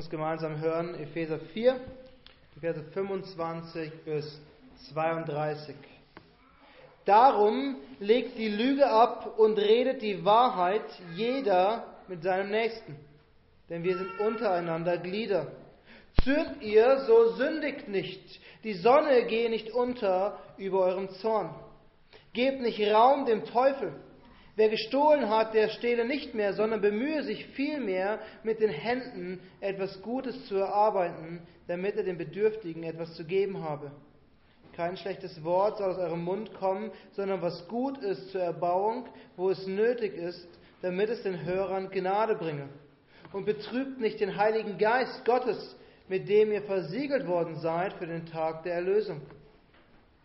uns gemeinsam hören Epheser 4, die Verse 25 bis 32. Darum legt die Lüge ab und redet die Wahrheit jeder mit seinem Nächsten, denn wir sind untereinander Glieder. Zürnt ihr, so sündigt nicht, die Sonne gehe nicht unter über eurem Zorn. Gebt nicht Raum dem Teufel. Wer gestohlen hat, der stehle nicht mehr, sondern bemühe sich vielmehr, mit den Händen etwas Gutes zu erarbeiten, damit er den Bedürftigen etwas zu geben habe. Kein schlechtes Wort soll aus eurem Mund kommen, sondern was gut ist zur Erbauung, wo es nötig ist, damit es den Hörern Gnade bringe. Und betrübt nicht den Heiligen Geist Gottes, mit dem ihr versiegelt worden seid für den Tag der Erlösung.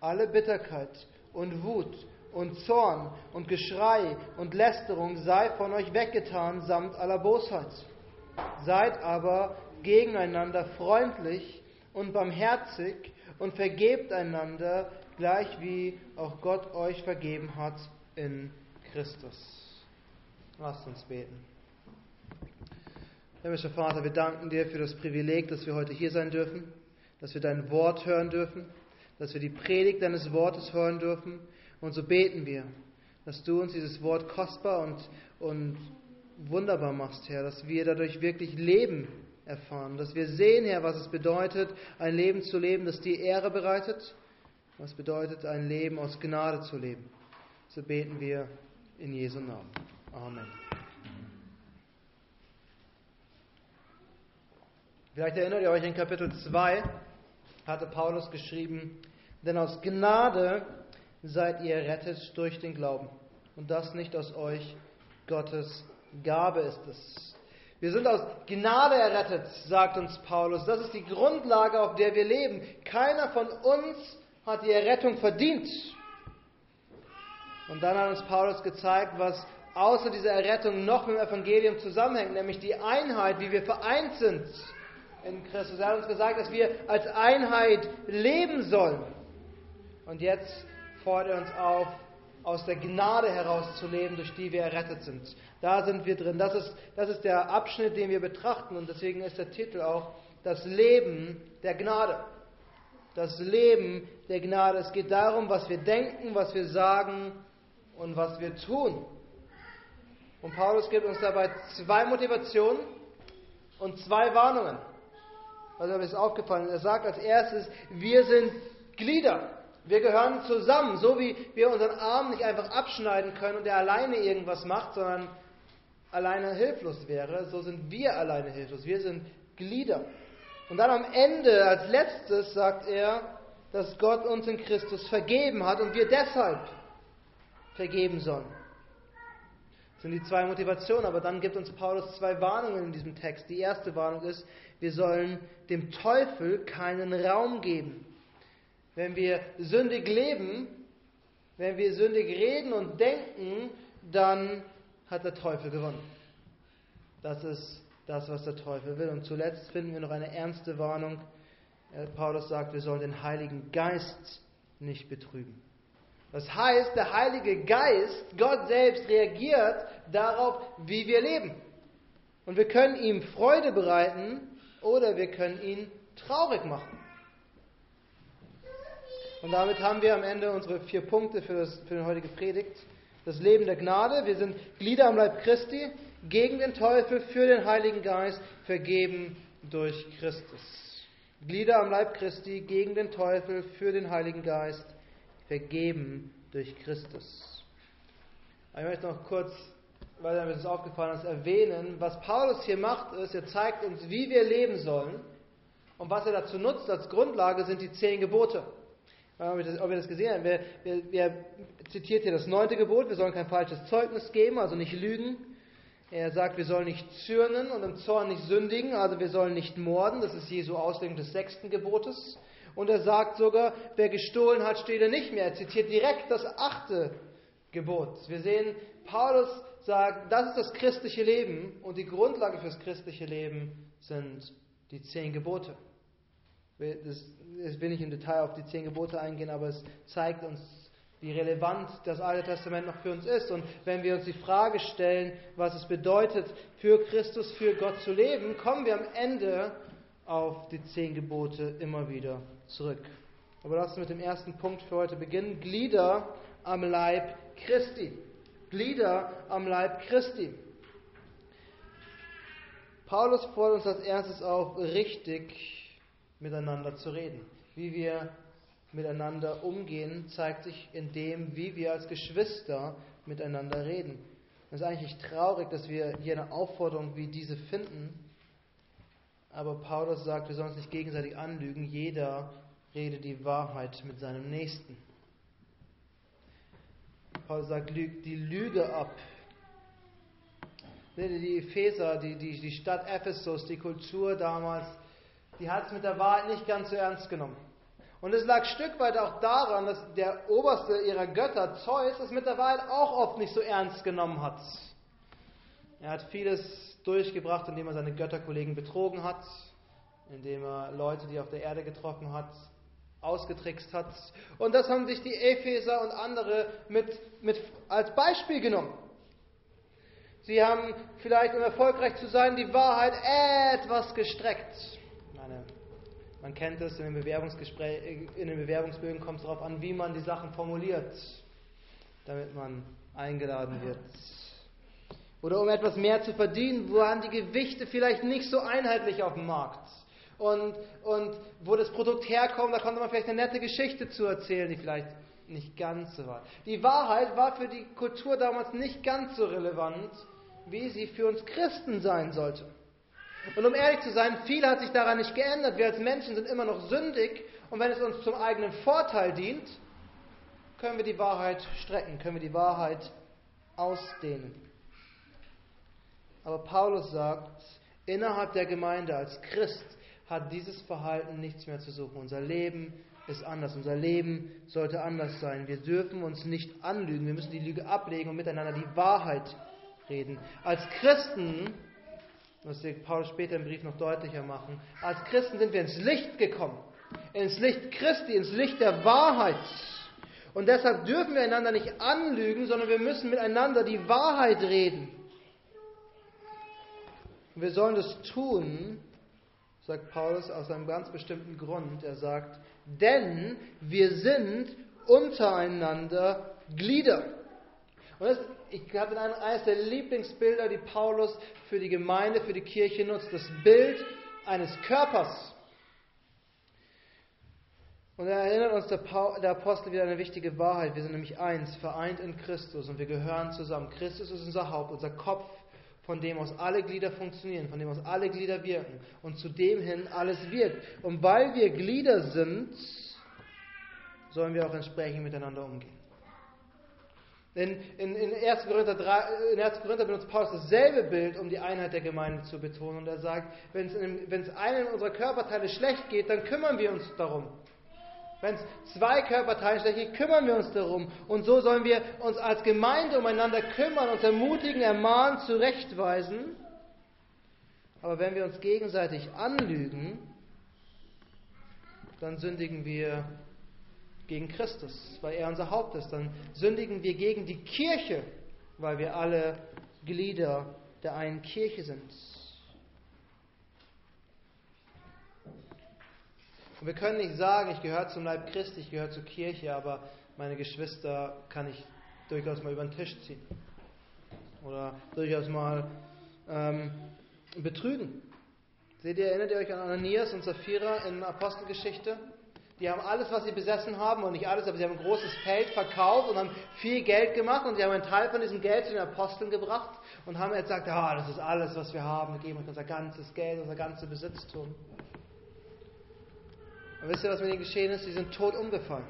Alle Bitterkeit und Wut und Zorn und Geschrei und Lästerung sei von euch weggetan samt aller Bosheit. Seid aber gegeneinander freundlich und barmherzig und vergebt einander, gleich wie auch Gott euch vergeben hat in Christus. Lasst uns beten. Himmlischer Vater, wir danken dir für das Privileg, dass wir heute hier sein dürfen, dass wir dein Wort hören dürfen, dass wir die Predigt deines Wortes hören dürfen und so beten wir, dass du uns dieses Wort kostbar und, und wunderbar machst, Herr, dass wir dadurch wirklich Leben erfahren, dass wir sehen, Herr, was es bedeutet, ein Leben zu leben, das dir Ehre bereitet, was bedeutet, ein Leben aus Gnade zu leben. So beten wir in Jesu Namen. Amen. Vielleicht erinnert ihr euch in Kapitel 2, hatte Paulus geschrieben, denn aus Gnade seid ihr errettet durch den Glauben. Und das nicht aus euch, Gottes Gabe ist es. Wir sind aus Gnade errettet, sagt uns Paulus. Das ist die Grundlage, auf der wir leben. Keiner von uns hat die Errettung verdient. Und dann hat uns Paulus gezeigt, was außer dieser Errettung noch mit dem Evangelium zusammenhängt, nämlich die Einheit, wie wir vereint sind in Christus. Er hat uns gesagt, dass wir als Einheit leben sollen. Und jetzt fordert er uns auf, aus der Gnade heraus zu leben, durch die wir errettet sind. Da sind wir drin. Das ist, das ist der Abschnitt, den wir betrachten und deswegen ist der Titel auch das Leben der Gnade. Das Leben der Gnade. Es geht darum, was wir denken, was wir sagen und was wir tun. Und Paulus gibt uns dabei zwei Motivationen und zwei Warnungen. Also mir ist aufgefallen. Er sagt als erstes, wir sind Glieder. Wir gehören zusammen, so wie wir unseren Arm nicht einfach abschneiden können und er alleine irgendwas macht, sondern alleine hilflos wäre, so sind wir alleine hilflos. Wir sind Glieder. Und dann am Ende, als letztes, sagt er, dass Gott uns in Christus vergeben hat und wir deshalb vergeben sollen. Das sind die zwei Motivationen, aber dann gibt uns Paulus zwei Warnungen in diesem Text. Die erste Warnung ist, wir sollen dem Teufel keinen Raum geben. Wenn wir sündig leben, wenn wir sündig reden und denken, dann hat der Teufel gewonnen. Das ist das, was der Teufel will. Und zuletzt finden wir noch eine ernste Warnung. Äh, Paulus sagt, wir sollen den Heiligen Geist nicht betrüben. Das heißt, der Heilige Geist, Gott selbst, reagiert darauf, wie wir leben. Und wir können ihm Freude bereiten oder wir können ihn traurig machen. Und damit haben wir am Ende unsere vier Punkte für, das, für die heutige Predigt. Das Leben der Gnade, wir sind Glieder am Leib Christi, gegen den Teufel, für den Heiligen Geist, vergeben durch Christus. Glieder am Leib Christi, gegen den Teufel, für den Heiligen Geist, vergeben durch Christus. Ich möchte noch kurz, weil mir das aufgefallen ist, erwähnen, was Paulus hier macht, ist, er zeigt uns, wie wir leben sollen. Und was er dazu nutzt als Grundlage sind die zehn Gebote. Ob wir das, gesehen haben. Wir, wir, wir zitiert hier das neunte Gebot, wir sollen kein falsches Zeugnis geben, also nicht lügen. Er sagt, wir sollen nicht zürnen und im Zorn nicht sündigen, also wir sollen nicht morden, das ist Jesu Auslegung des sechsten Gebotes. Und er sagt sogar, wer gestohlen hat, stehle nicht mehr. Er zitiert direkt das achte Gebot. Wir sehen, Paulus sagt, das ist das christliche Leben und die Grundlage fürs christliche Leben sind die zehn Gebote. Ich will nicht im Detail auf die zehn Gebote eingehen, aber es zeigt uns wie relevant das Alte Testament noch für uns ist. Und wenn wir uns die Frage stellen, was es bedeutet, für Christus, für Gott zu leben, kommen wir am Ende auf die zehn Gebote immer wieder zurück. Aber lass uns mit dem ersten Punkt für heute beginnen. Glieder am Leib Christi. Glieder am Leib Christi. Paulus fordert uns als erstes auf, richtig miteinander zu reden. Wie wir miteinander umgehen, zeigt sich in dem, wie wir als Geschwister miteinander reden. Es ist eigentlich traurig, dass wir hier eine Aufforderung wie diese finden. Aber Paulus sagt, wir sollen uns nicht gegenseitig anlügen. Jeder rede die Wahrheit mit seinem Nächsten. Paulus sagt, lügt die Lüge ab. Die Epheser, die, die, die Stadt Ephesus, die Kultur damals, die hat es mit der Wahrheit nicht ganz so ernst genommen. Und es lag Stück weit auch daran, dass der oberste ihrer Götter, Zeus, es mit der Wahrheit auch oft nicht so ernst genommen hat. Er hat vieles durchgebracht, indem er seine Götterkollegen betrogen hat, indem er Leute, die er auf der Erde getroffen hat, ausgetrickst hat. Und das haben sich die Epheser und andere mit, mit als Beispiel genommen. Sie haben vielleicht, um erfolgreich zu sein, die Wahrheit etwas gestreckt. Man kennt es in den, Bewerbungsgespräch, in den Bewerbungsbögen kommt es darauf an, wie man die Sachen formuliert, damit man eingeladen wird. Oder um etwas mehr zu verdienen, waren die Gewichte vielleicht nicht so einheitlich auf dem Markt. Und, und wo das Produkt herkommt, da konnte man vielleicht eine nette Geschichte zu erzählen, die vielleicht nicht ganz so war. Die Wahrheit war für die Kultur damals nicht ganz so relevant, wie sie für uns Christen sein sollte. Und um ehrlich zu sein, viel hat sich daran nicht geändert. Wir als Menschen sind immer noch sündig und wenn es uns zum eigenen Vorteil dient, können wir die Wahrheit strecken, können wir die Wahrheit ausdehnen. Aber Paulus sagt, innerhalb der Gemeinde als Christ hat dieses Verhalten nichts mehr zu suchen. Unser Leben ist anders. Unser Leben sollte anders sein. Wir dürfen uns nicht anlügen. Wir müssen die Lüge ablegen und miteinander die Wahrheit reden. Als Christen, das wird Paulus später im Brief noch deutlicher machen, als Christen sind wir ins Licht gekommen. Ins Licht Christi, ins Licht der Wahrheit. Und deshalb dürfen wir einander nicht anlügen, sondern wir müssen miteinander die Wahrheit reden. Und wir sollen das tun, sagt Paulus aus einem ganz bestimmten Grund. Er sagt, denn wir sind untereinander Glieder. Und das, ich habe eines der Lieblingsbilder, die Paulus für die Gemeinde, für die Kirche nutzt, das Bild eines Körpers. Und er erinnert uns der, der Apostel wieder eine wichtige Wahrheit. Wir sind nämlich eins, vereint in Christus und wir gehören zusammen. Christus ist unser Haupt, unser Kopf von dem aus alle Glieder funktionieren, von dem aus alle Glieder wirken und zu dem hin alles wirkt. Und weil wir Glieder sind, sollen wir auch entsprechend miteinander umgehen. In, in, in, 1. Korinther 3, in 1. Korinther benutzt Paulus dasselbe Bild, um die Einheit der Gemeinde zu betonen. Und er sagt, wenn es einem unserer Körperteile schlecht geht, dann kümmern wir uns darum. Wenn es zwei Körperteile schlecht geht, kümmern wir uns darum. Und so sollen wir uns als Gemeinde umeinander kümmern, uns ermutigen, ermahnen, zurechtweisen. Aber wenn wir uns gegenseitig anlügen, dann sündigen wir gegen Christus, weil er unser Haupt ist. Dann sündigen wir gegen die Kirche, weil wir alle Glieder der einen Kirche sind. Und wir können nicht sagen, ich gehöre zum Leib Christi, ich gehöre zur Kirche, aber meine Geschwister kann ich durchaus mal über den Tisch ziehen. Oder durchaus mal ähm, betrügen. Seht ihr, erinnert ihr euch an Ananias und Sapphira in Apostelgeschichte? Die haben alles, was sie besessen haben, und nicht alles, aber sie haben ein großes Feld verkauft und haben viel Geld gemacht und sie haben einen Teil von diesem Geld zu den Aposteln gebracht und haben jetzt gesagt, ah, das ist alles, was wir haben, wir geben euch unser ganzes Geld, unser ganzes Besitztum. Und wisst ihr, was mit ihnen geschehen ist? Sie sind tot umgefallen,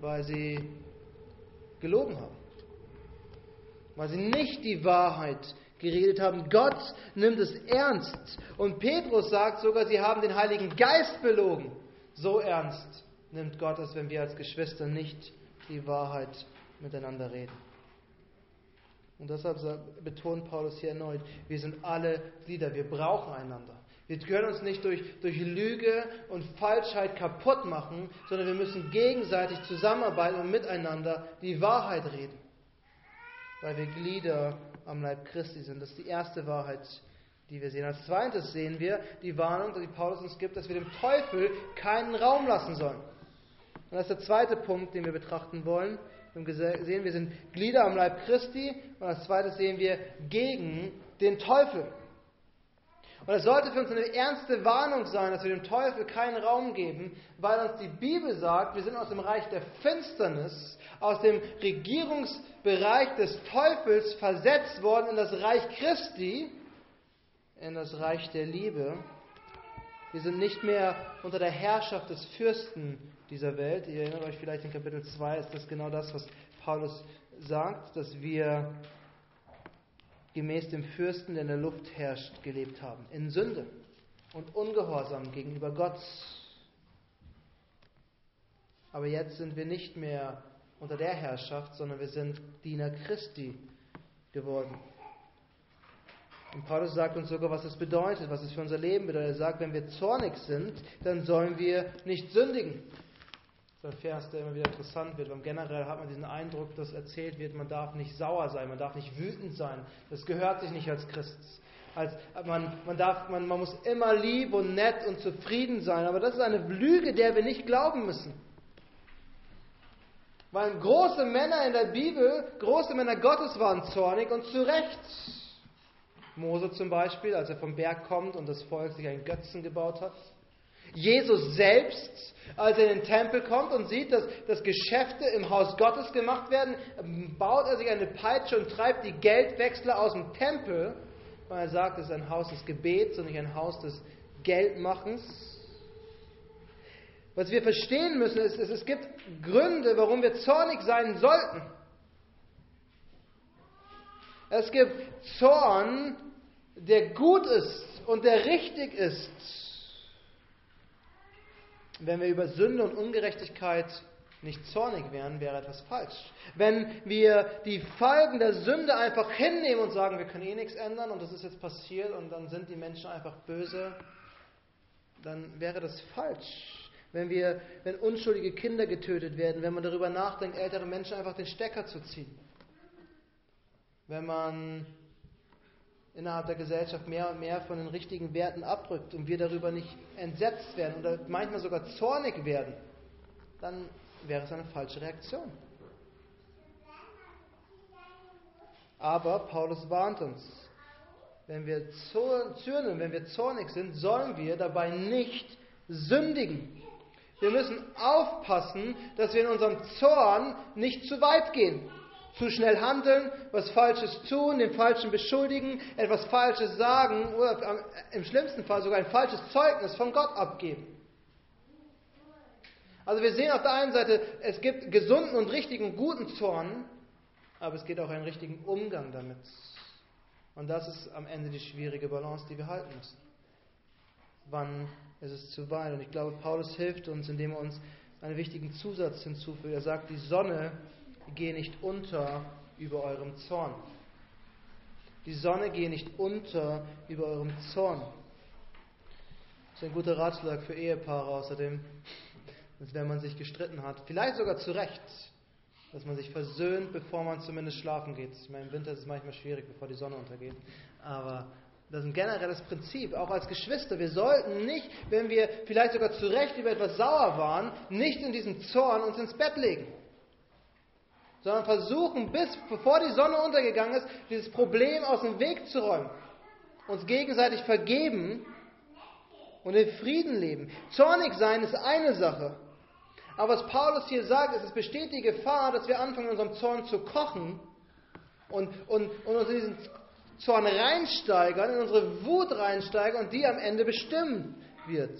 weil sie gelogen haben. Weil sie nicht die Wahrheit geredet haben. Gott nimmt es ernst. Und Petrus sagt sogar, sie haben den Heiligen Geist belogen. So ernst nimmt Gott es, wenn wir als Geschwister nicht die Wahrheit miteinander reden. Und deshalb betont Paulus hier erneut, wir sind alle Glieder, wir brauchen einander. Wir können uns nicht durch, durch Lüge und Falschheit kaputt machen, sondern wir müssen gegenseitig zusammenarbeiten und miteinander die Wahrheit reden. Weil wir Glieder am Leib Christi sind. Das ist die erste Wahrheit, die wir sehen. Als zweites sehen wir die Warnung, die Paulus uns gibt, dass wir dem Teufel keinen Raum lassen sollen. Und das ist der zweite Punkt, den wir betrachten wollen. Wir gesehen, wir sind Glieder am Leib Christi. Und als zweites sehen wir gegen den Teufel. Und es sollte für uns eine ernste Warnung sein, dass wir dem Teufel keinen Raum geben, weil uns die Bibel sagt, wir sind aus dem Reich der Finsternis, aus dem Regierungsbereich des Teufels versetzt worden in das Reich Christi, in das Reich der Liebe. Wir sind nicht mehr unter der Herrschaft des Fürsten dieser Welt. Ihr erinnert euch vielleicht in Kapitel 2 ist das genau das, was Paulus sagt, dass wir gemäß dem Fürsten, der in der Luft herrscht, gelebt haben. In Sünde und Ungehorsam gegenüber Gott. Aber jetzt sind wir nicht mehr unter der Herrschaft, sondern wir sind Diener Christi geworden. Und Paulus sagt uns sogar, was es bedeutet, was es für unser Leben bedeutet. Er sagt, wenn wir zornig sind, dann sollen wir nicht sündigen. Ist ein Vers, der immer wieder interessant wird, weil generell hat man diesen Eindruck, dass erzählt wird, man darf nicht sauer sein, man darf nicht wütend sein. Das gehört sich nicht als Christ. Als, man, man, darf, man, man muss immer lieb und nett und zufrieden sein. Aber das ist eine Lüge, der wir nicht glauben müssen. Weil große Männer in der Bibel, große Männer Gottes waren zornig und zu Recht. Mose zum Beispiel, als er vom Berg kommt und das Volk sich einen Götzen gebaut hat. Jesus selbst, als er in den Tempel kommt und sieht, dass, dass Geschäfte im Haus Gottes gemacht werden, baut er sich eine Peitsche und treibt die Geldwechsler aus dem Tempel, weil er sagt, es ist ein Haus des Gebets und nicht ein Haus des Geldmachens. Was wir verstehen müssen, ist, es gibt Gründe, warum wir zornig sein sollten. Es gibt Zorn, der gut ist und der richtig ist wenn wir über Sünde und Ungerechtigkeit nicht zornig wären, wäre etwas falsch. Wenn wir die Folgen der Sünde einfach hinnehmen und sagen, wir können eh nichts ändern und das ist jetzt passiert und dann sind die Menschen einfach böse, dann wäre das falsch. Wenn, wir, wenn unschuldige Kinder getötet werden, wenn man darüber nachdenkt, ältere Menschen einfach den Stecker zu ziehen. Wenn man innerhalb der Gesellschaft mehr und mehr von den richtigen Werten abrückt und wir darüber nicht entsetzt werden oder manchmal sogar zornig werden, dann wäre es eine falsche Reaktion. Aber Paulus warnt uns, wenn wir zürnen, wenn wir zornig sind, sollen wir dabei nicht sündigen. Wir müssen aufpassen, dass wir in unserem Zorn nicht zu weit gehen zu schnell handeln, was Falsches tun, den Falschen beschuldigen, etwas Falsches sagen oder im schlimmsten Fall sogar ein falsches Zeugnis von Gott abgeben. Also wir sehen auf der einen Seite, es gibt gesunden und richtigen guten Zorn, aber es geht auch einen richtigen Umgang damit. Und das ist am Ende die schwierige Balance, die wir halten müssen. Wann ist es zu weit? Und ich glaube, Paulus hilft uns, indem er uns einen wichtigen Zusatz hinzufügt. Er sagt, die Sonne gehe nicht unter über eurem Zorn. Die Sonne gehe nicht unter über eurem Zorn. Das ist ein guter Ratschlag für Ehepaare außerdem, wenn man sich gestritten hat, vielleicht sogar zu Recht, dass man sich versöhnt, bevor man zumindest schlafen geht. Ich meine, im Winter ist es manchmal schwierig, bevor die Sonne untergeht. Aber das ist ein generelles Prinzip, auch als Geschwister. Wir sollten nicht, wenn wir vielleicht sogar zu Recht über etwas sauer waren, nicht in diesem Zorn uns ins Bett legen sondern versuchen, bis bevor die Sonne untergegangen ist, dieses Problem aus dem Weg zu räumen. Uns gegenseitig vergeben und in Frieden leben. Zornig sein ist eine Sache. Aber was Paulus hier sagt, ist, es besteht die Gefahr, dass wir anfangen, unserem Zorn zu kochen und, und, und uns in diesen Zorn reinsteigern, in unsere Wut reinsteigern und die am Ende bestimmen wird.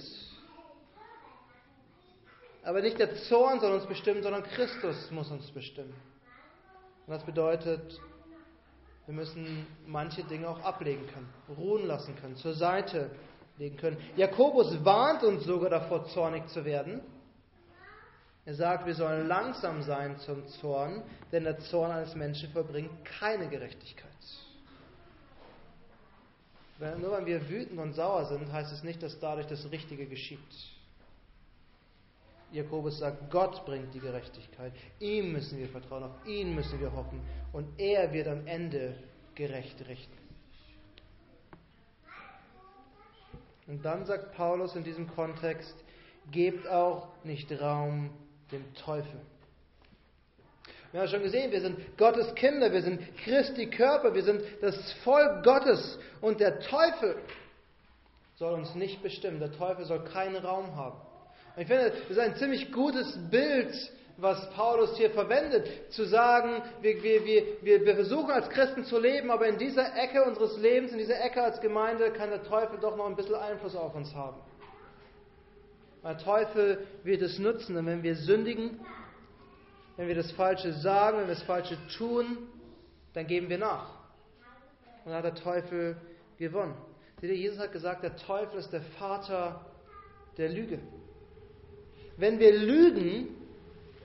Aber nicht der Zorn soll uns bestimmen, sondern Christus muss uns bestimmen. Und das bedeutet, wir müssen manche Dinge auch ablegen können, ruhen lassen können, zur Seite legen können. Jakobus warnt uns sogar davor, zornig zu werden. Er sagt, wir sollen langsam sein zum Zorn, denn der Zorn eines Menschen verbringt keine Gerechtigkeit. Nur wenn wir wütend und sauer sind, heißt es nicht, dass dadurch das Richtige geschieht. Jakobus sagt, Gott bringt die Gerechtigkeit. Ihm müssen wir vertrauen, auf ihn müssen wir hoffen. Und er wird am Ende gerecht richten. Und dann sagt Paulus in diesem Kontext, gebt auch nicht Raum dem Teufel. Wir haben schon gesehen, wir sind Gottes Kinder, wir sind Christi Körper, wir sind das Volk Gottes und der Teufel soll uns nicht bestimmen. Der Teufel soll keinen Raum haben. Ich finde, das ist ein ziemlich gutes Bild, was Paulus hier verwendet, zu sagen, wir, wir, wir, wir versuchen als Christen zu leben, aber in dieser Ecke unseres Lebens, in dieser Ecke als Gemeinde, kann der Teufel doch noch ein bisschen Einfluss auf uns haben. Der Teufel wird es nutzen, und wenn wir sündigen, wenn wir das Falsche sagen, wenn wir das Falsche tun, dann geben wir nach. Und dann hat der Teufel gewonnen. Seht ihr, Jesus hat gesagt, der Teufel ist der Vater der Lüge. Wenn wir lügen,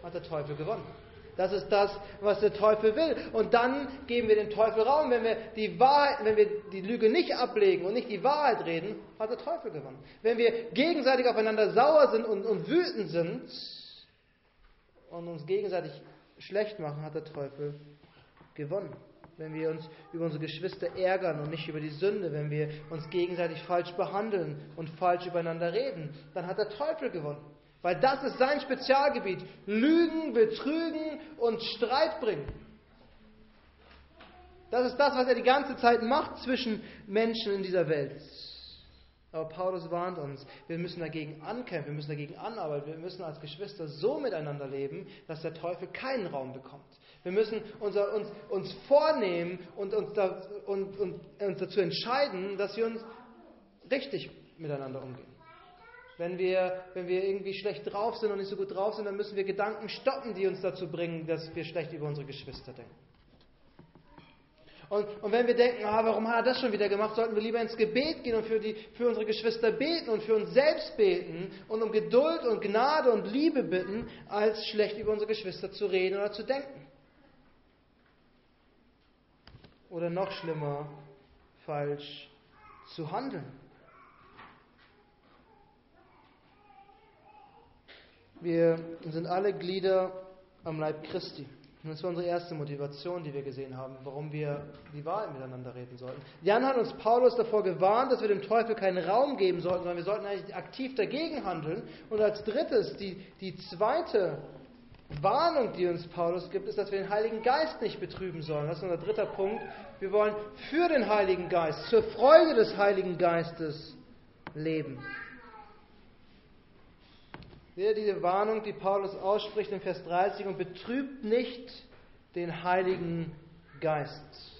hat der Teufel gewonnen. Das ist das, was der Teufel will. Und dann geben wir dem Teufel Raum. Wenn wir die Wahrheit, wenn wir die Lüge nicht ablegen und nicht die Wahrheit reden, hat der Teufel gewonnen. Wenn wir gegenseitig aufeinander sauer sind und, und wütend sind und uns gegenseitig schlecht machen, hat der Teufel gewonnen. Wenn wir uns über unsere Geschwister ärgern und nicht über die Sünde, wenn wir uns gegenseitig falsch behandeln und falsch übereinander reden, dann hat der Teufel gewonnen. Weil das ist sein Spezialgebiet. Lügen, betrügen und Streit bringen. Das ist das, was er die ganze Zeit macht zwischen Menschen in dieser Welt. Aber Paulus warnt uns, wir müssen dagegen ankämpfen, wir müssen dagegen anarbeiten, wir müssen als Geschwister so miteinander leben, dass der Teufel keinen Raum bekommt. Wir müssen unser, uns, uns vornehmen und uns, da, und, und uns dazu entscheiden, dass wir uns richtig miteinander umgehen. Wenn wir, wenn wir irgendwie schlecht drauf sind und nicht so gut drauf sind, dann müssen wir Gedanken stoppen, die uns dazu bringen, dass wir schlecht über unsere Geschwister denken. Und, und wenn wir denken, ah, warum hat er das schon wieder gemacht, sollten wir lieber ins Gebet gehen und für, die, für unsere Geschwister beten und für uns selbst beten und um Geduld und Gnade und Liebe bitten, als schlecht über unsere Geschwister zu reden oder zu denken. Oder noch schlimmer, falsch zu handeln. Wir sind alle Glieder am Leib Christi. Und das war unsere erste Motivation, die wir gesehen haben, warum wir die Wahrheit miteinander reden sollten. Jan hat uns Paulus davor gewarnt, dass wir dem Teufel keinen Raum geben sollten, sondern wir sollten eigentlich aktiv dagegen handeln. Und als drittes, die, die zweite Warnung, die uns Paulus gibt, ist, dass wir den Heiligen Geist nicht betrüben sollen. Das ist unser dritter Punkt. Wir wollen für den Heiligen Geist, zur Freude des Heiligen Geistes leben. Seht diese Warnung, die Paulus ausspricht in Vers 30 und betrübt nicht den Heiligen Geist.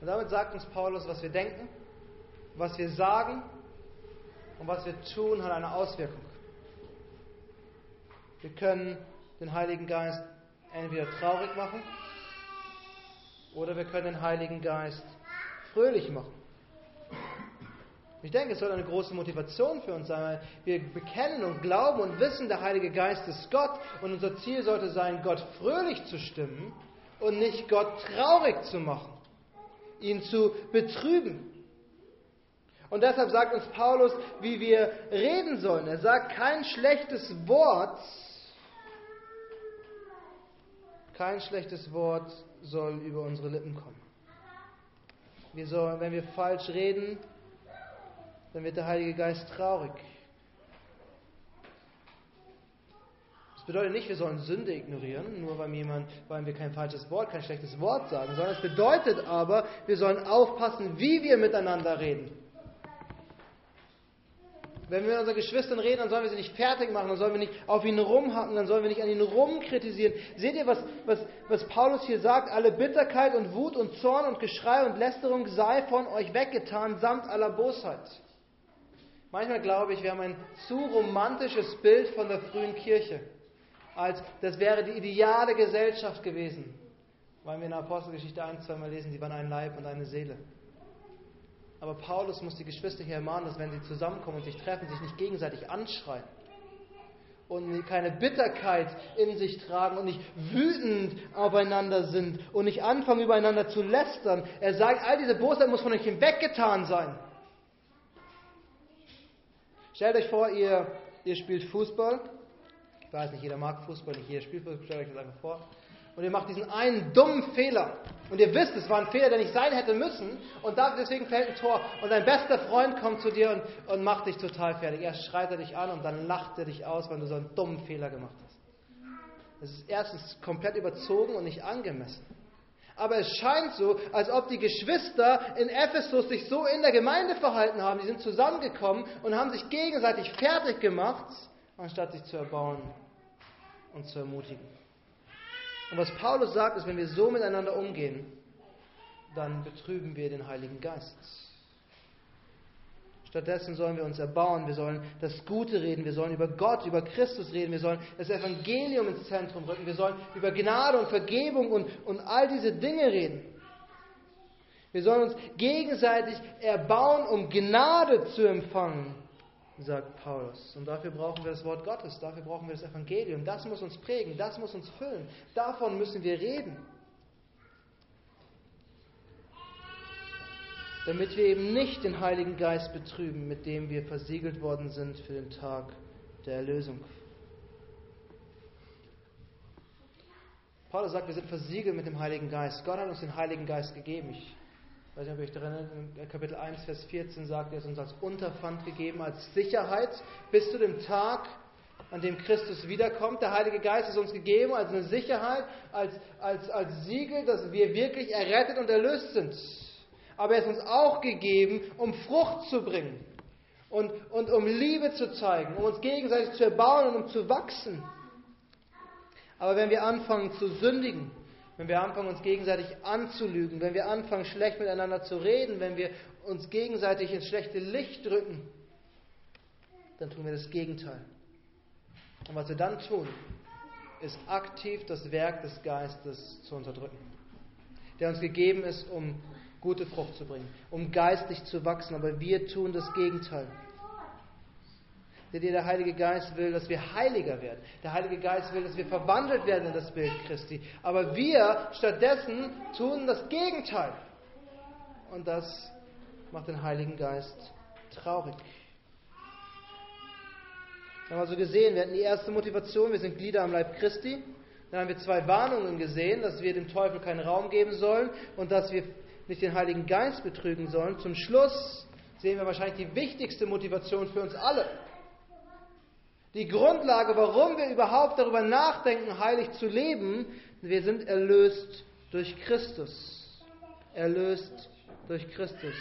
Und damit sagt uns Paulus, was wir denken, was wir sagen und was wir tun, hat eine Auswirkung. Wir können den Heiligen Geist entweder traurig machen oder wir können den Heiligen Geist fröhlich machen. Ich denke, es soll eine große Motivation für uns sein, weil wir bekennen und glauben und wissen, der Heilige Geist ist Gott und unser Ziel sollte sein, Gott fröhlich zu stimmen und nicht Gott traurig zu machen, ihn zu betrüben. Und deshalb sagt uns Paulus, wie wir reden sollen. Er sagt, kein schlechtes Wort, kein schlechtes Wort soll über unsere Lippen kommen. Wir sollen, wenn wir falsch reden, dann wird der Heilige Geist traurig. Das bedeutet nicht, wir sollen Sünde ignorieren, nur weil, jemand, weil wir kein falsches Wort, kein schlechtes Wort sagen, sondern es bedeutet aber, wir sollen aufpassen, wie wir miteinander reden. Wenn wir mit unseren Geschwistern reden, dann sollen wir sie nicht fertig machen, dann sollen wir nicht auf ihn rumhacken, dann sollen wir nicht an ihn rumkritisieren. Seht ihr, was, was, was Paulus hier sagt? Alle Bitterkeit und Wut und Zorn und Geschrei und Lästerung sei von euch weggetan, samt aller Bosheit. Manchmal glaube ich, wir haben ein zu romantisches Bild von der frühen Kirche, als das wäre die ideale Gesellschaft gewesen. Weil wir in der Apostelgeschichte ein, zweimal lesen, sie waren ein Leib und eine Seele. Aber Paulus muss die Geschwister hier ermahnen, dass wenn sie zusammenkommen und sich treffen, sich nicht gegenseitig anschreien und keine Bitterkeit in sich tragen und nicht wütend aufeinander sind und nicht anfangen, übereinander zu lästern. Er sagt, all diese Bosheit muss von euch hinweggetan sein. Stellt euch vor, ihr, ihr spielt Fußball. Ich weiß nicht, jeder mag Fußball, nicht jeder spielt Fußball, stellt euch das einfach vor. Und ihr macht diesen einen dummen Fehler. Und ihr wisst, es war ein Fehler, der nicht sein hätte müssen. Und deswegen fällt ein Tor. Und dein bester Freund kommt zu dir und, und macht dich total fertig. Erst schreit er dich an und dann lacht er dich aus, weil du so einen dummen Fehler gemacht hast. Das ist erstens komplett überzogen und nicht angemessen. Aber es scheint so, als ob die Geschwister in Ephesus sich so in der Gemeinde verhalten haben. Die sind zusammengekommen und haben sich gegenseitig fertig gemacht, anstatt sich zu erbauen und zu ermutigen. Und was Paulus sagt, ist, wenn wir so miteinander umgehen, dann betrüben wir den Heiligen Geist. Stattdessen sollen wir uns erbauen, wir sollen das Gute reden, wir sollen über Gott, über Christus reden, wir sollen das Evangelium ins Zentrum rücken, wir sollen über Gnade und Vergebung und, und all diese Dinge reden. Wir sollen uns gegenseitig erbauen, um Gnade zu empfangen, sagt Paulus. Und dafür brauchen wir das Wort Gottes, dafür brauchen wir das Evangelium. Das muss uns prägen, das muss uns füllen. Davon müssen wir reden. Damit wir eben nicht den Heiligen Geist betrüben, mit dem wir versiegelt worden sind für den Tag der Erlösung. Paulus sagt, wir sind versiegelt mit dem Heiligen Geist. Gott hat uns den Heiligen Geist gegeben. Ich weiß nicht, ob euch daran erinnert, in Kapitel 1, Vers 14 sagt er, es uns als Unterpfand gegeben, als Sicherheit bis zu dem Tag, an dem Christus wiederkommt. Der Heilige Geist ist uns gegeben als eine Sicherheit, als, als, als Siegel, dass wir wirklich errettet und erlöst sind aber er ist uns auch gegeben, um Frucht zu bringen und, und um Liebe zu zeigen, um uns gegenseitig zu erbauen und um zu wachsen. Aber wenn wir anfangen zu sündigen, wenn wir anfangen, uns gegenseitig anzulügen, wenn wir anfangen, schlecht miteinander zu reden, wenn wir uns gegenseitig ins schlechte Licht drücken, dann tun wir das Gegenteil. Und was wir dann tun, ist aktiv das Werk des Geistes zu unterdrücken, der uns gegeben ist, um gute Frucht zu bringen, um geistlich zu wachsen. Aber wir tun das Gegenteil. Denn der Heilige Geist will, dass wir heiliger werden. Der Heilige Geist will, dass wir verwandelt werden in das Bild Christi. Aber wir stattdessen tun das Gegenteil. Und das macht den Heiligen Geist traurig. Wir haben also gesehen, wir hatten die erste Motivation, wir sind Glieder am Leib Christi. Dann haben wir zwei Warnungen gesehen, dass wir dem Teufel keinen Raum geben sollen und dass wir nicht den Heiligen Geist betrügen sollen. Zum Schluss sehen wir wahrscheinlich die wichtigste Motivation für uns alle. Die Grundlage, warum wir überhaupt darüber nachdenken, heilig zu leben, wir sind erlöst durch Christus. Erlöst durch Christus.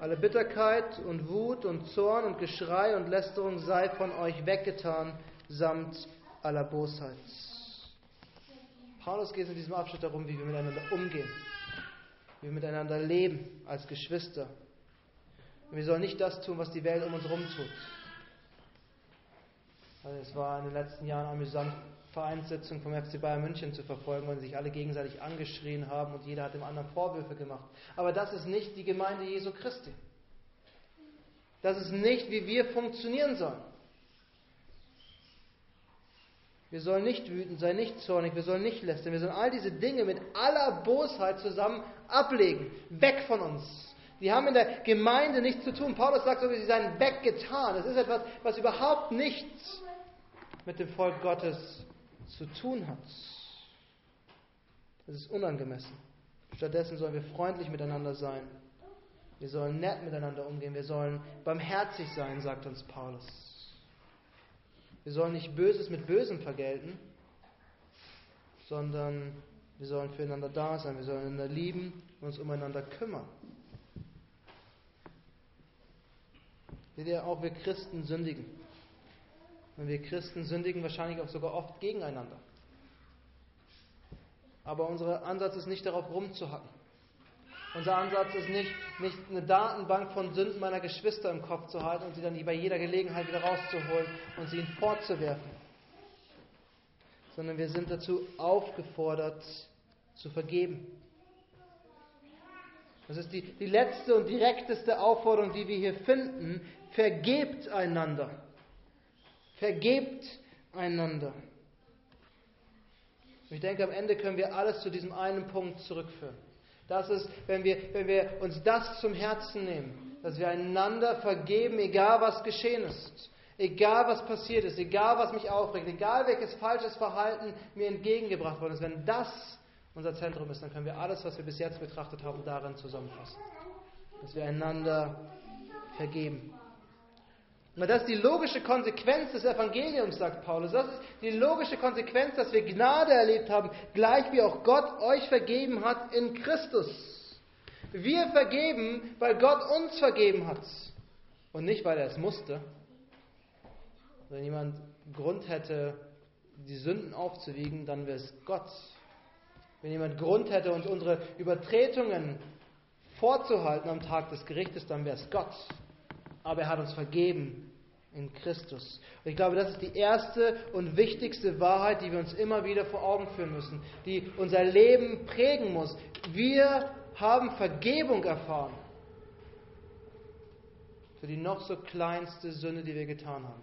Alle Bitterkeit und Wut und Zorn und Geschrei und Lästerung sei von euch weggetan, samt aller Bosheit. Paulus geht in diesem Abschnitt darum, wie wir miteinander umgehen wie wir miteinander leben als Geschwister. Und wir sollen nicht das tun, was die Welt um uns herum tut. Also es war in den letzten Jahren amüsant, Vereinssitzungen vom FC Bayern München zu verfolgen, weil sie sich alle gegenseitig angeschrien haben und jeder hat dem anderen Vorwürfe gemacht. Aber das ist nicht die Gemeinde Jesu Christi. Das ist nicht, wie wir funktionieren sollen. Wir sollen nicht wütend sein, nicht zornig, wir sollen nicht lästern. Wir sollen all diese Dinge mit aller Bosheit zusammen ablegen. Weg von uns. Die haben in der Gemeinde nichts zu tun. Paulus sagt sogar, sie seien weggetan. Das ist etwas, was überhaupt nichts mit dem Volk Gottes zu tun hat. Das ist unangemessen. Stattdessen sollen wir freundlich miteinander sein. Wir sollen nett miteinander umgehen. Wir sollen barmherzig sein, sagt uns Paulus. Wir sollen nicht Böses mit Bösem vergelten, sondern wir sollen füreinander da sein, wir sollen einander lieben und uns umeinander kümmern. Seht ihr, auch wir Christen sündigen. Und wir Christen sündigen wahrscheinlich auch sogar oft gegeneinander. Aber unser Ansatz ist nicht darauf rumzuhacken. Unser Ansatz ist nicht, nicht eine Datenbank von Sünden meiner Geschwister im Kopf zu halten und sie dann bei jeder Gelegenheit wieder rauszuholen und sie ihnen fortzuwerfen. Sondern wir sind dazu aufgefordert, zu vergeben. Das ist die, die letzte und direkteste Aufforderung, die wir hier finden. Vergebt einander. Vergebt einander. Ich denke, am Ende können wir alles zu diesem einen Punkt zurückführen. Das ist, wenn wir, wenn wir uns das zum Herzen nehmen, dass wir einander vergeben, egal was geschehen ist, egal was passiert ist, egal was mich aufregt, egal welches falsches Verhalten mir entgegengebracht worden ist. Wenn das unser Zentrum ist, dann können wir alles, was wir bis jetzt betrachtet haben, darin zusammenfassen. Dass wir einander vergeben. Und das ist die logische Konsequenz des Evangeliums, sagt Paulus. Das ist die logische Konsequenz, dass wir Gnade erlebt haben, gleich wie auch Gott euch vergeben hat in Christus. Wir vergeben, weil Gott uns vergeben hat. Und nicht, weil er es musste. Wenn jemand Grund hätte, die Sünden aufzuwiegen, dann wäre es Gott. Wenn jemand Grund hätte, uns unsere Übertretungen vorzuhalten am Tag des Gerichtes, dann wäre es Gott aber er hat uns vergeben in Christus. Und ich glaube, das ist die erste und wichtigste Wahrheit, die wir uns immer wieder vor Augen führen müssen, die unser Leben prägen muss. Wir haben Vergebung erfahren für die noch so kleinste Sünde, die wir getan haben.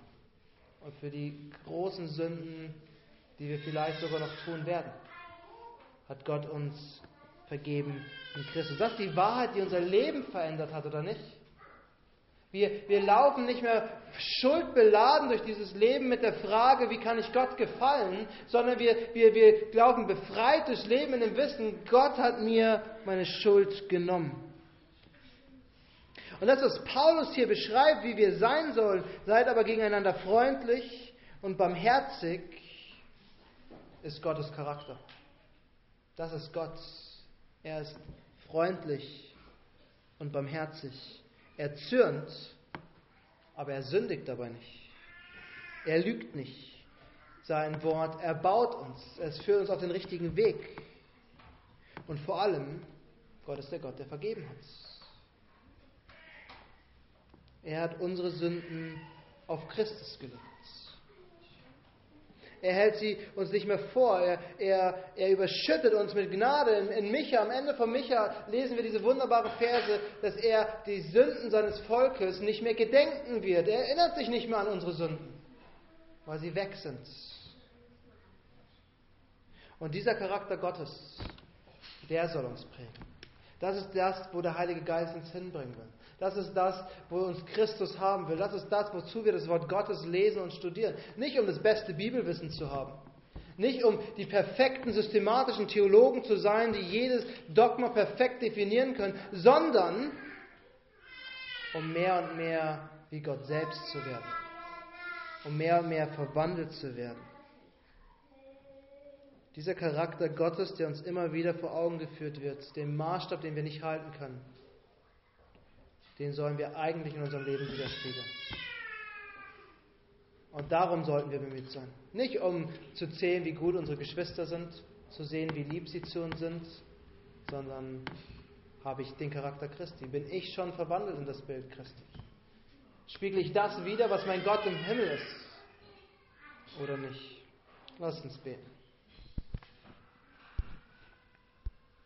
Und für die großen Sünden, die wir vielleicht sogar noch tun werden, hat Gott uns vergeben in Christus. Das ist die Wahrheit, die unser Leben verändert hat, oder nicht? Wir, wir laufen nicht mehr schuldbeladen durch dieses Leben mit der Frage, wie kann ich Gott gefallen, sondern wir, wir, wir laufen befreit durchs Leben in dem Wissen, Gott hat mir meine Schuld genommen. Und das, was Paulus hier beschreibt, wie wir sein sollen, seid aber gegeneinander freundlich und barmherzig, ist Gottes Charakter. Das ist Gott. Er ist freundlich und barmherzig. Er zürnt, aber er sündigt dabei nicht. Er lügt nicht. Sein Wort erbaut uns. Es führt uns auf den richtigen Weg. Und vor allem, Gott ist der Gott, der vergeben hat. Er hat unsere Sünden auf Christus gelegt. Er hält sie uns nicht mehr vor. Er, er, er überschüttet uns mit Gnade. In, in Micha, am Ende von Micha lesen wir diese wunderbare Verse, dass er die Sünden seines Volkes nicht mehr gedenken wird. Er erinnert sich nicht mehr an unsere Sünden, weil sie weg sind. Und dieser Charakter Gottes, der soll uns prägen. Das ist das, wo der Heilige Geist uns hinbringen will. Das ist das, wo uns Christus haben will. Das ist das, wozu wir das Wort Gottes lesen und studieren. Nicht um das beste Bibelwissen zu haben. Nicht um die perfekten systematischen Theologen zu sein, die jedes Dogma perfekt definieren können, sondern um mehr und mehr wie Gott selbst zu werden. Um mehr und mehr verwandelt zu werden. Dieser Charakter Gottes, der uns immer wieder vor Augen geführt wird, den Maßstab, den wir nicht halten können den sollen wir eigentlich in unserem Leben widerspiegeln. Und darum sollten wir bemüht sein. Nicht um zu zählen, wie gut unsere Geschwister sind, zu sehen, wie lieb sie zu uns sind, sondern habe ich den Charakter Christi? Bin ich schon verwandelt in das Bild Christi? Spiegle ich das wieder, was mein Gott im Himmel ist? Oder nicht? Lass uns beten.